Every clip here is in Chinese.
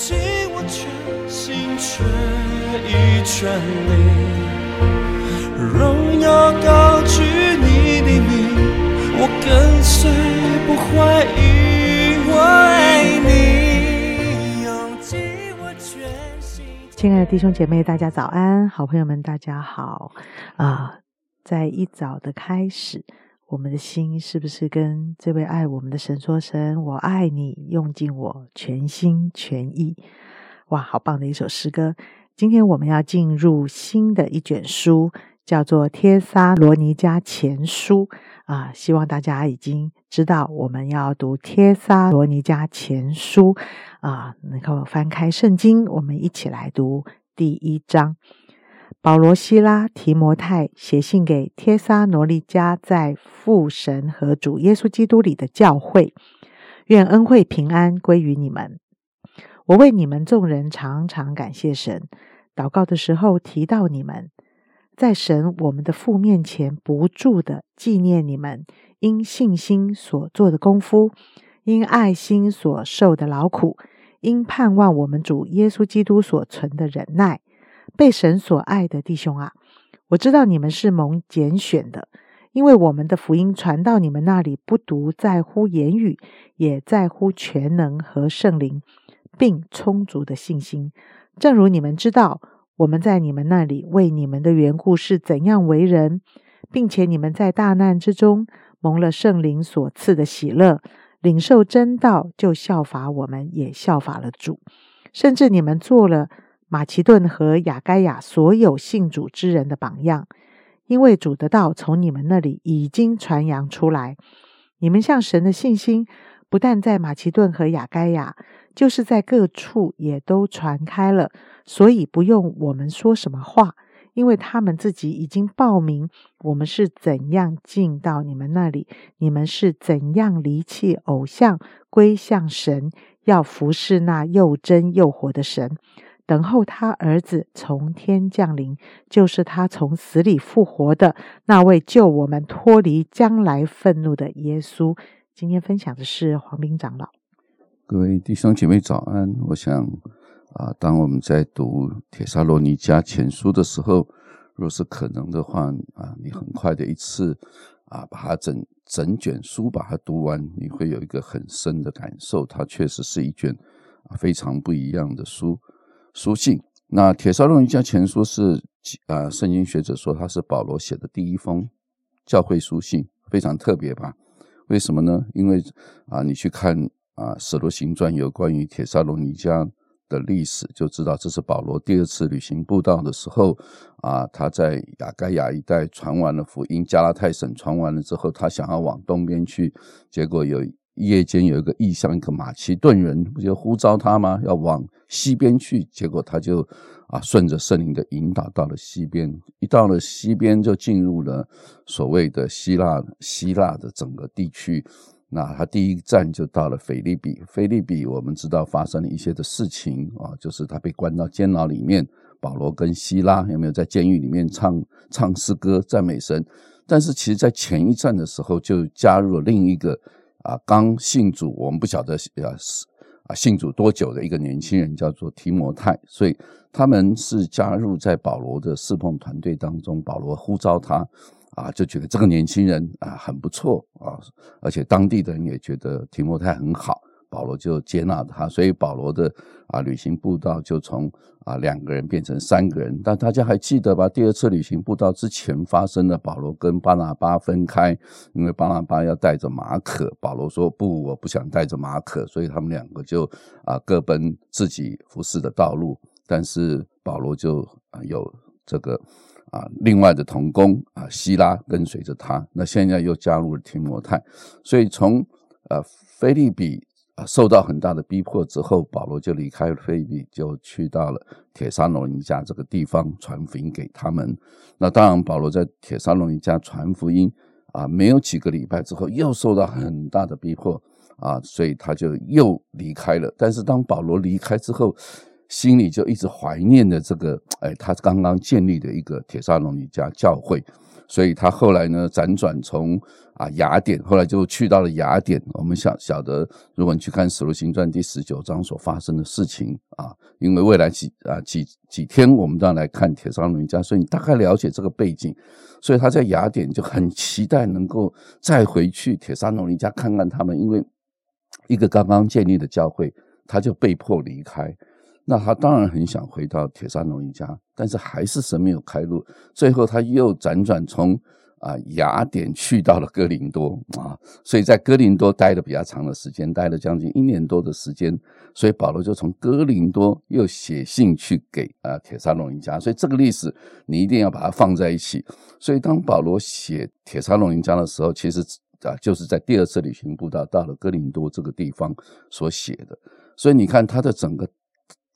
尽我全心全意全力，荣耀高举你的名，我跟随不怀疑，我爱你，用尽我全心。亲爱的弟兄姐妹，大家早安！好朋友们，大家好啊！在一早的开始，我们的心是不是跟这位爱我们的神说声“我爱你”，用尽我全心全意？哇，好棒的一首诗歌！今天我们要进入新的一卷书，叫做《帖撒罗尼迦前书》啊！希望大家已经知道我们要读《帖撒罗尼迦前书》啊，能够翻开圣经，我们一起来读第一章。保罗、希拉、提摩太写信给帖撒罗尼迦在父神和主耶稣基督里的教会，愿恩惠平安归于你们。我为你们众人常常感谢神，祷告的时候提到你们，在神我们的父面前不住的纪念你们因信心所做的功夫，因爱心所受的劳苦，因盼望我们主耶稣基督所存的忍耐。被神所爱的弟兄啊，我知道你们是蒙拣选的，因为我们的福音传到你们那里，不独在乎言语，也在乎全能和圣灵，并充足的信心。正如你们知道，我们在你们那里为你们的缘故是怎样为人，并且你们在大难之中蒙了圣灵所赐的喜乐，领受真道，就效法我们，也效法了主，甚至你们做了。马其顿和雅该亚所有信主之人的榜样，因为主的道从你们那里已经传扬出来，你们向神的信心不但在马其顿和雅该亚，就是在各处也都传开了，所以不用我们说什么话，因为他们自己已经报名，我们是怎样进到你们那里，你们是怎样离弃偶像，归向神，要服侍那又真又活的神。等候他儿子从天降临，就是他从死里复活的那位救我们脱离将来愤怒的耶稣。今天分享的是黄斌长老。各位弟兄姐妹早安。我想啊，当我们在读《铁沙罗尼迦前书》的时候，若是可能的话啊，你很快的一次啊，把它整整卷书把它读完，你会有一个很深的感受。它确实是一卷非常不一样的书。书信，那《铁沙罗尼迦前书》是啊，圣经学者说它是保罗写的第一封教会书信，非常特别吧？为什么呢？因为啊，你去看啊《使徒行传》有关于铁沙罗尼迦的历史，就知道这是保罗第二次旅行布道的时候啊，他在亚该亚一带传完了福音，加拉太省传完了之后，他想要往东边去，结果有。夜间有一个异象，一个马其顿人不就呼召他吗？要往西边去，结果他就啊顺着圣灵的引导到了西边。一到了西边，就进入了所谓的希腊希腊的整个地区。那他第一站就到了腓利比。腓利比我们知道发生了一些的事情啊，就是他被关到监牢里面。保罗跟希拉有没有在监狱里面唱唱诗歌赞美神？但是其实在前一站的时候就加入了另一个。啊，刚信主，我们不晓得呃是啊信主多久的一个年轻人叫做提摩太，所以他们是加入在保罗的侍奉团队当中。保罗呼召他，啊，就觉得这个年轻人啊很不错啊，而且当地的人也觉得提摩太很好。保罗就接纳他，所以保罗的啊旅行步道就从啊两个人变成三个人。但大家还记得吧？第二次旅行步道之前发生的，保罗跟巴拿巴分开，因为巴拿巴要带着马可，保罗说不，我不想带着马可，所以他们两个就啊各奔自己服侍的道路。但是保罗就啊有这个啊另外的同工啊希拉跟随着他。那现在又加入了提摩太，所以从呃菲利比。受到很大的逼迫之后，保罗就离开了菲比，就去到了铁沙罗尼迦这个地方传福音给他们。那当然，保罗在铁沙罗尼迦传福音啊，没有几个礼拜之后，又受到很大的逼迫啊，所以他就又离开了。但是当保罗离开之后，心里就一直怀念着这个，哎，他刚刚建立的一个铁沙龙尼加教会。所以他后来呢，辗转从啊雅典，后来就去到了雅典。我们晓晓得，如果你去看《使徒行传》第十九章所发生的事情啊，因为未来几啊几几天我们都要来看铁沙龙家，所以你大概了解这个背景。所以他在雅典就很期待能够再回去铁沙龙家看看他们，因为一个刚刚建立的教会，他就被迫离开。那他当然很想回到铁山农一家，但是还是神没有开路。最后他又辗转从啊雅典去到了哥林多啊，所以在哥林多待了比较长的时间，待了将近一年多的时间。所以保罗就从哥林多又写信去给啊铁沙龙一家。所以这个历史你一定要把它放在一起。所以当保罗写铁沙龙一家的时候，其实啊就是在第二次旅行步道到了哥林多这个地方所写的。所以你看他的整个。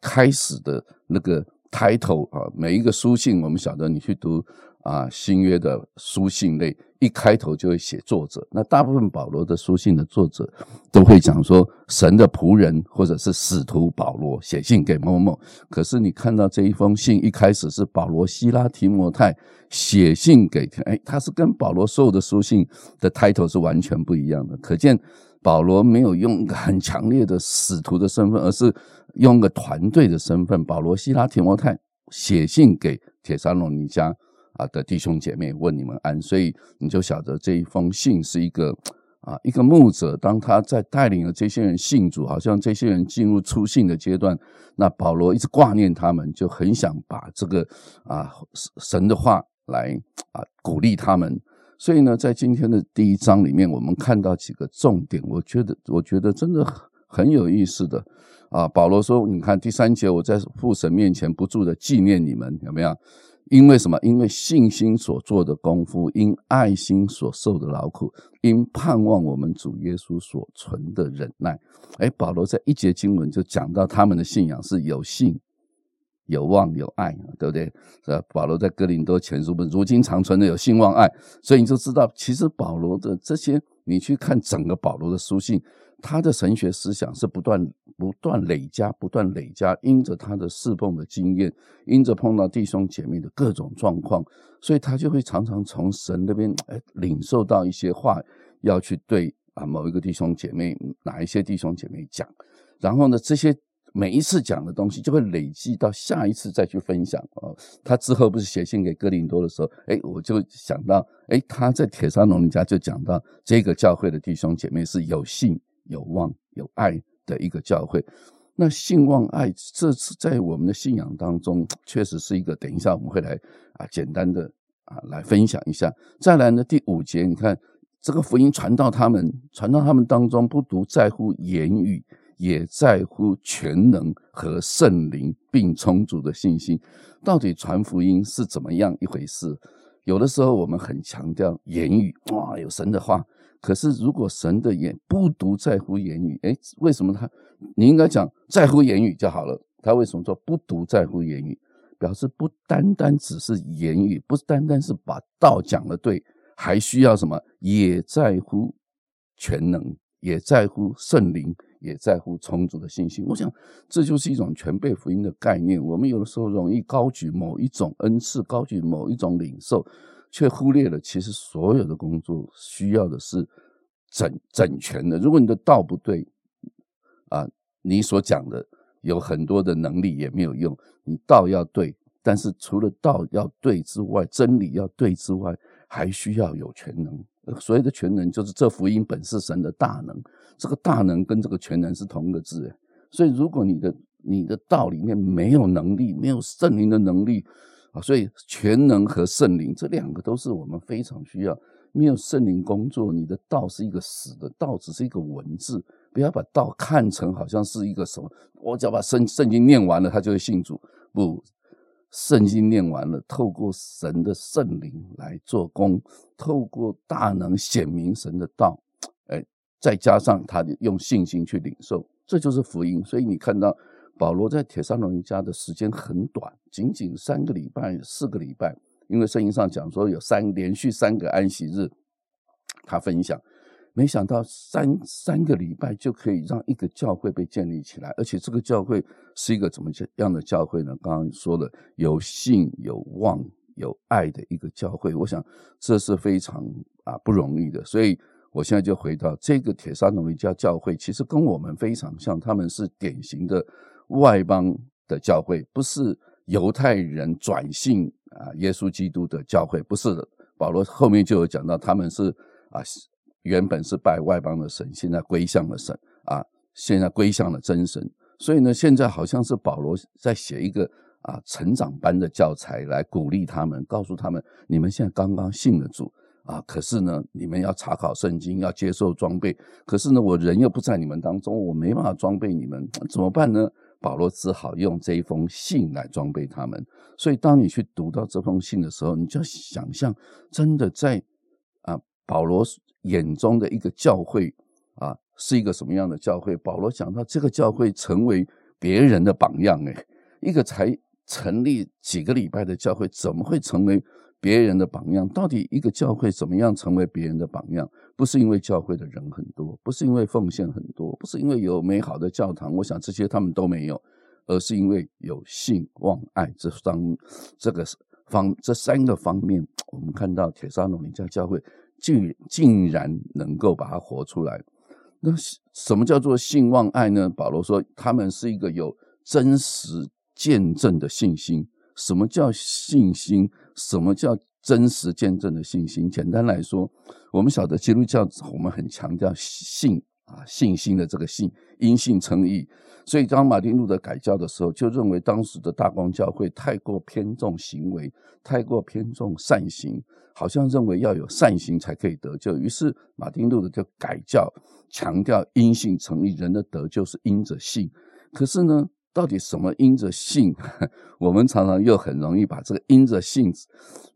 开始的那个抬头啊，每一个书信，我们晓得你去读啊新约的书信类，一开头就会写作者。那大部分保罗的书信的作者都会讲说神的仆人或者是使徒保罗写信给某某某。可是你看到这一封信一开始是保罗希拉提摩太写信给，哎，他是跟保罗所有的书信的抬头是完全不一样的，可见。保罗没有用很强烈的使徒的身份，而是用个团队的身份。保罗、希拉、提摩太写信给铁沙罗尼家啊的弟兄姐妹，问你们安。所以你就晓得这一封信是一个啊一个牧者，当他在带领了这些人信主，好像这些人进入出信的阶段，那保罗一直挂念他们，就很想把这个啊神的话来啊鼓励他们。所以呢，在今天的第一章里面，我们看到几个重点，我觉得，我觉得真的很很有意思的啊。保罗说：“你看第三节，我在父神面前不住的纪念你们，有没有？因为什么？因为信心所做的功夫，因爱心所受的劳苦，因盼望我们主耶稣所存的忍耐。”哎，保罗在一节经文就讲到他们的信仰是有信。有望有爱，对不对？是吧保罗在哥林多前书本，如今常存的有信望爱，所以你就知道，其实保罗的这些，你去看整个保罗的书信，他的神学思想是不断不断累加，不断累加，因着他的侍奉的经验，因着碰到弟兄姐妹的各种状况，所以他就会常常从神那边哎领受到一些话，要去对啊某一个弟兄姐妹，哪一些弟兄姐妹讲，然后呢这些。每一次讲的东西就会累积到下一次再去分享哦。他之后不是写信给哥林多的时候，哎，我就想到，哎，他在铁山农人家就讲到这个教会的弟兄姐妹是有信、有望、有爱的一个教会。那信望爱，这次在我们的信仰当中，确实是一个。等一下我们会来啊，简单的啊来分享一下。再来呢，第五节，你看这个福音传到他们，传到他们当中，不独在乎言语。也在乎全能和圣灵并充足的信心。到底传福音是怎么样一回事？有的时候我们很强调言语，哇，有神的话。可是如果神的言不独在乎言语，哎，为什么他？你应该讲在乎言语就好了。他为什么说不独在乎言语？表示不单单只是言语，不单单是把道讲的对，还需要什么？也在乎全能，也在乎圣灵。也在乎充足的信心，我想这就是一种全备福音的概念。我们有的时候容易高举某一种恩赐，高举某一种领受，却忽略了其实所有的工作需要的是整整全的。如果你的道不对，啊，你所讲的有很多的能力也没有用。你道要对，但是除了道要对之外，真理要对之外，还需要有全能。所谓的全能，就是这福音本是神的大能。这个大能跟这个全能是同一个字，所以如果你的你的道里面没有能力，没有圣灵的能力啊，所以全能和圣灵这两个都是我们非常需要。没有圣灵工作，你的道是一个死的道，只是一个文字。不要把道看成好像是一个什么，我只要把圣圣经念完了，他就会信主。不，圣经念完了，透过神的圣灵来做工，透过大能显明神的道。哎再加上他用信心去领受，这就是福音。所以你看到保罗在铁山龙家的时间很短，仅仅三个礼拜、四个礼拜。因为圣经上讲说有三连续三个安息日，他分享。没想到三三个礼拜就可以让一个教会被建立起来，而且这个教会是一个怎么样的教会呢？刚刚说的有信、有望、有爱的一个教会，我想这是非常啊不容易的。所以我现在就回到这个铁沙农一家教会，其实跟我们非常像，他们是典型的外邦的教会，不是犹太人转信啊耶稣基督的教会，不是的。保罗后面就有讲到，他们是啊。原本是拜外邦的神，现在归向了神啊！现在归向了真神，所以呢，现在好像是保罗在写一个啊成长班的教材来鼓励他们，告诉他们：你们现在刚刚信了主啊，可是呢，你们要查考圣经，要接受装备。可是呢，我人又不在你们当中，我没办法装备你们，怎么办呢？保罗只好用这一封信来装备他们。所以，当你去读到这封信的时候，你就想象，真的在啊，保罗。眼中的一个教会啊，是一个什么样的教会？保罗讲到这个教会成为别人的榜样，哎，一个才成立几个礼拜的教会，怎么会成为别人的榜样？到底一个教会怎么样成为别人的榜样？不是因为教会的人很多，不是因为奉献很多，不是因为有美好的教堂，我想这些他们都没有，而是因为有信望爱这三这个方这三个方面，我们看到铁沙罗尼家教会。竟竟然能够把它活出来，那什么叫做信望爱呢？保罗说，他们是一个有真实见证的信心。什么叫信心？什么叫真实见证的信心？简单来说，我们晓得基督教，我们很强调信啊，信心的这个信，因信称义。所以，当马丁路德改教的时候，就认为当时的大光教会太过偏重行为，太过偏重善行，好像认为要有善行才可以得救。于是，马丁路德就改教，强调因信成义，人的得救是因着信。可是呢，到底什么因着信？我们常常又很容易把这个因着信，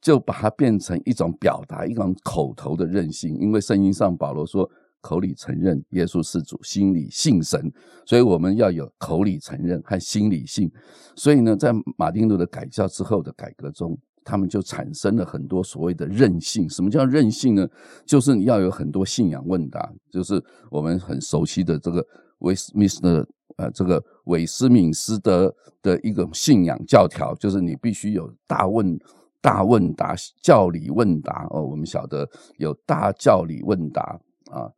就把它变成一种表达，一种口头的任性。因为圣经上保罗说。口里承认耶稣是主，心里信神，所以我们要有口里承认和心里信。所以呢，在马丁路的改教之后的改革中，他们就产生了很多所谓的任性。什么叫任性呢？就是你要有很多信仰问答，就是我们很熟悉的这个韦斯密斯的呃这个韦斯敏斯德的一个信仰教条，就是你必须有大问大问答教理问答哦。我们晓得有大教理问答啊。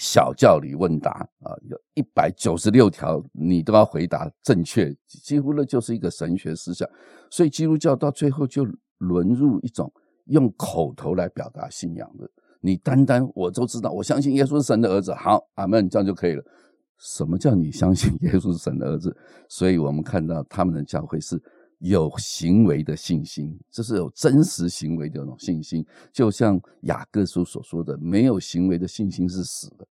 小教理问答啊，有一百九十六条，你都要回答正确，几乎呢就是一个神学思想。所以基督教到最后就沦入一种用口头来表达信仰的。你单单我都知道，我相信耶稣是神的儿子，好，阿门，这样就可以了。什么叫你相信耶稣是神的儿子？所以我们看到他们的教会是有行为的信心，这是有真实行为的那种信心。就像雅各书所说的，没有行为的信心是死的。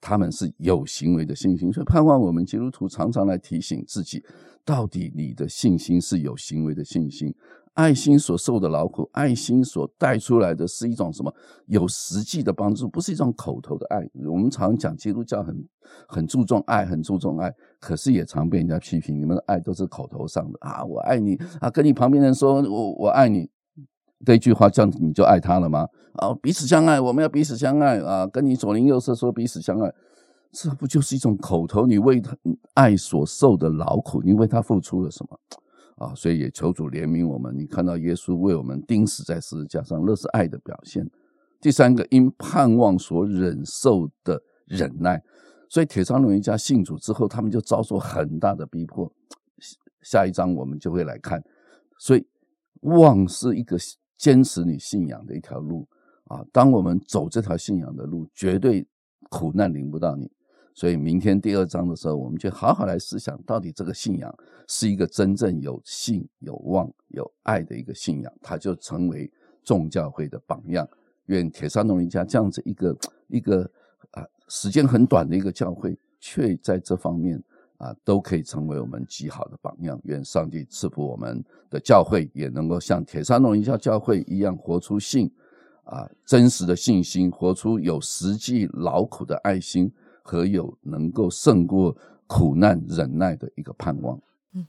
他们是有行为的信心，所以盼望我们基督徒常常来提醒自己：到底你的信心是有行为的信心？爱心所受的劳苦，爱心所带出来的是一种什么？有实际的帮助，不是一种口头的爱。我们常讲基督教很很注重爱，很注重爱，可是也常被人家批评：你们的爱都是口头上的啊！我爱你啊，跟你旁边人说我我爱你。这一句话，这样你就爱他了吗？啊，彼此相爱，我们要彼此相爱啊！跟你左邻右舍说彼此相爱，这不就是一种口头？你为他爱所受的劳苦，你为他付出了什么？啊，所以也求主怜悯我们。你看到耶稣为我们钉死在十字架上，那是爱的表现。第三个，因盼望所忍受的忍耐，所以铁商人一家信主之后，他们就遭受很大的逼迫。下一章我们就会来看，所以望是一个。坚持你信仰的一条路啊！当我们走这条信仰的路，绝对苦难临不到你。所以明天第二章的时候，我们就好好来思想，到底这个信仰是一个真正有信、有望、有爱的一个信仰，它就成为众教会的榜样。愿铁山农一家这样子一个一个啊，时间很短的一个教会，却在这方面。啊，都可以成为我们极好的榜样。愿上帝赐福我们的教会，也能够像铁山农一教教会一样，活出信啊真实的信心，活出有实际劳苦的爱心和有能够胜过苦难忍耐的一个盼望。嗯，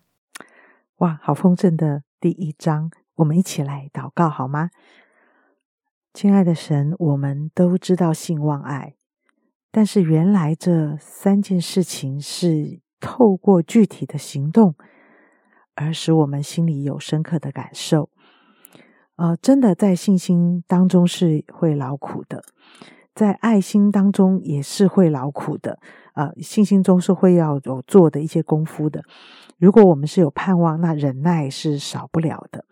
哇，好丰盛的第一章，我们一起来祷告好吗？亲爱的神，我们都知道信望爱，但是原来这三件事情是透过具体的行动，而使我们心里有深刻的感受。呃，真的在信心当中是会劳苦的，在爱心当中也是会劳苦的。呃，信心中是会要有做的一些功夫的。如果我们是有盼望，那忍耐是少不了的。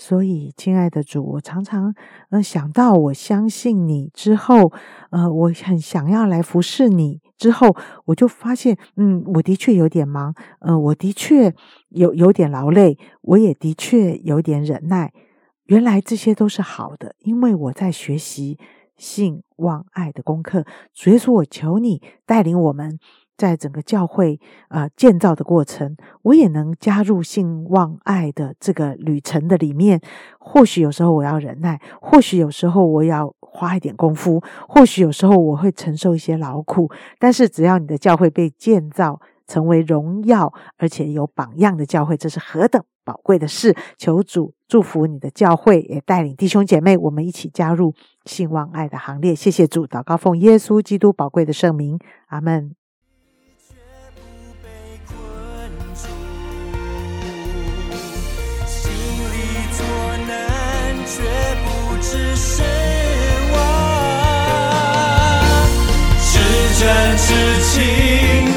所以，亲爱的主，我常常呃想到我相信你之后，呃，我很想要来服侍你之后，我就发现，嗯，我的确有点忙，呃，我的确有有点劳累，我也的确有点忍耐。原来这些都是好的，因为我在学习信望爱的功课。所以说我求你带领我们。在整个教会啊建造的过程，我也能加入信望爱的这个旅程的里面。或许有时候我要忍耐，或许有时候我要花一点功夫，或许有时候我会承受一些劳苦。但是只要你的教会被建造成为荣耀而且有榜样的教会，这是何等宝贵的事！求主祝福你的教会，也带领弟兄姐妹，我们一起加入信望爱的行列。谢谢主，祷告奉耶稣基督宝贵的圣名，阿门。真痴情。